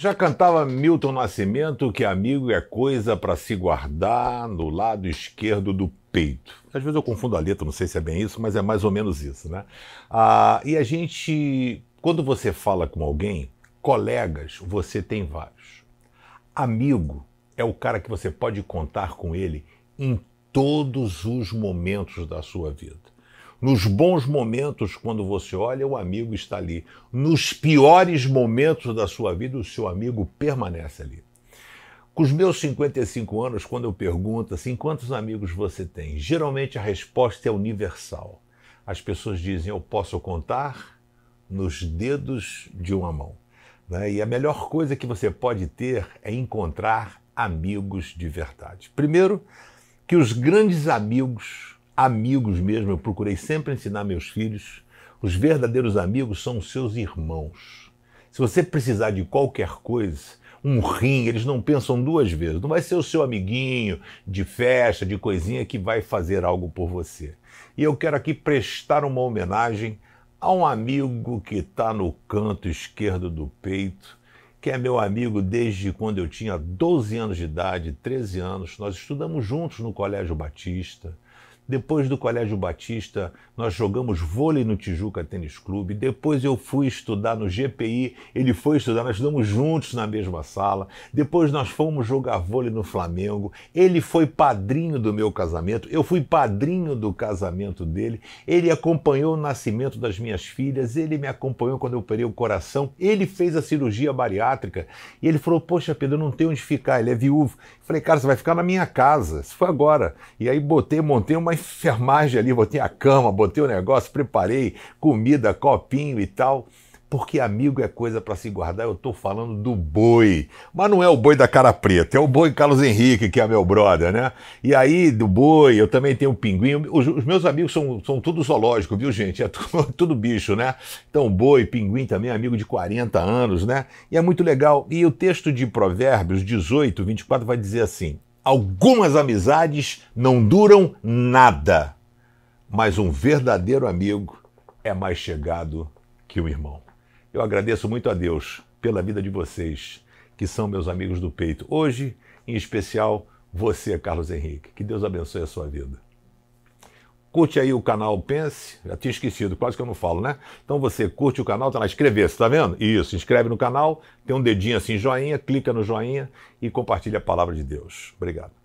Já cantava Milton Nascimento que amigo é coisa para se guardar no lado esquerdo do peito. Às vezes eu confundo a letra, não sei se é bem isso, mas é mais ou menos isso, né? Ah, e a gente, quando você fala com alguém, colegas, você tem vários. Amigo é o cara que você pode contar com ele em todos os momentos da sua vida. Nos bons momentos, quando você olha, o amigo está ali. Nos piores momentos da sua vida, o seu amigo permanece ali. Com os meus 55 anos, quando eu pergunto assim, quantos amigos você tem? Geralmente a resposta é universal. As pessoas dizem, eu posso contar nos dedos de uma mão. Né? E a melhor coisa que você pode ter é encontrar amigos de verdade. Primeiro, que os grandes amigos amigos mesmo, eu procurei sempre ensinar meus filhos. Os verdadeiros amigos são os seus irmãos. Se você precisar de qualquer coisa, um rim, eles não pensam duas vezes. Não vai ser o seu amiguinho de festa, de coisinha que vai fazer algo por você. E eu quero aqui prestar uma homenagem a um amigo que está no canto esquerdo do peito, que é meu amigo desde quando eu tinha 12 anos de idade, 13 anos. Nós estudamos juntos no Colégio Batista. Depois do Colégio Batista, nós jogamos vôlei no Tijuca Tênis Clube. Depois eu fui estudar no GPI, ele foi estudar, nós estudamos juntos na mesma sala. Depois nós fomos jogar vôlei no Flamengo. Ele foi padrinho do meu casamento, eu fui padrinho do casamento dele. Ele acompanhou o nascimento das minhas filhas, ele me acompanhou quando eu operei o coração. Ele fez a cirurgia bariátrica e ele falou: Poxa, Pedro, eu não tenho onde ficar, ele é viúvo. falei, cara, você vai ficar na minha casa. Isso foi agora. E aí botei, montei uma enfermagem ali, botei a cama, botei o negócio, preparei comida, copinho e tal. Porque amigo é coisa para se guardar, eu estou falando do boi. Mas não é o boi da cara preta, é o boi Carlos Henrique, que é meu brother, né? E aí, do boi, eu também tenho um pinguim. Os, os meus amigos são, são tudo zoológico, viu, gente? É tudo, tudo bicho, né? Então, boi, pinguim também, amigo de 40 anos, né? E é muito legal. E o texto de Provérbios 18, 24 vai dizer assim: Algumas amizades não duram nada, mas um verdadeiro amigo é mais chegado que um irmão. Eu agradeço muito a Deus pela vida de vocês, que são meus amigos do peito. Hoje, em especial, você, Carlos Henrique. Que Deus abençoe a sua vida. Curte aí o canal Pense, já tinha esquecido, quase que eu não falo, né? Então você curte o canal, tá lá, inscrever-se, tá vendo? Isso, inscreve no canal, tem um dedinho assim, joinha, clica no joinha e compartilha a palavra de Deus. Obrigado.